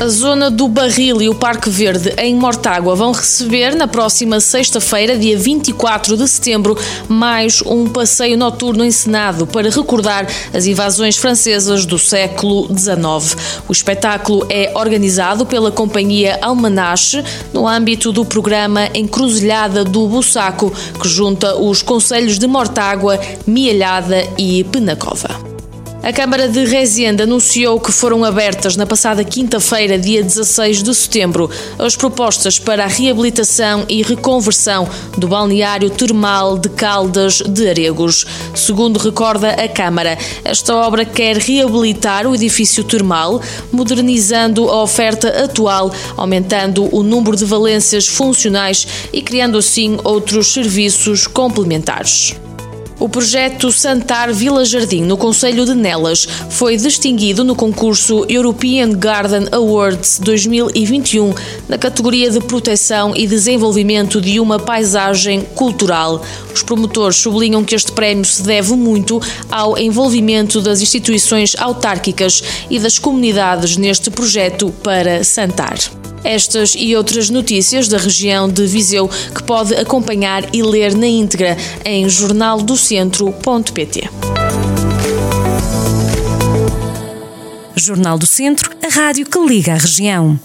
A zona do Barril e o Parque Verde em Mortágua vão receber na próxima sexta-feira, dia 24 de setembro, mais um passeio noturno encenado para recordar as invasões francesas do século XIX. O espetáculo é organizado pela companhia Almanache no âmbito do programa Encruzilhada do Bussaco, que junta os conselhos de Mortágua, Mialhada e Penacova. A Câmara de Rezende anunciou que foram abertas na passada quinta-feira, dia 16 de setembro, as propostas para a reabilitação e reconversão do balneário termal de Caldas de Aregos. Segundo recorda a Câmara, esta obra quer reabilitar o edifício termal, modernizando a oferta atual, aumentando o número de valências funcionais e criando assim outros serviços complementares. O projeto Santar Vila Jardim, no Conselho de Nelas, foi distinguido no concurso European Garden Awards 2021 na categoria de proteção e desenvolvimento de uma paisagem cultural. Os promotores sublinham que este prémio se deve muito ao envolvimento das instituições autárquicas e das comunidades neste projeto para Santar. Estas e outras notícias da região de Viseu que pode acompanhar e ler na íntegra em jornaldocentro.pt. Jornal do Centro, a rádio que liga a região.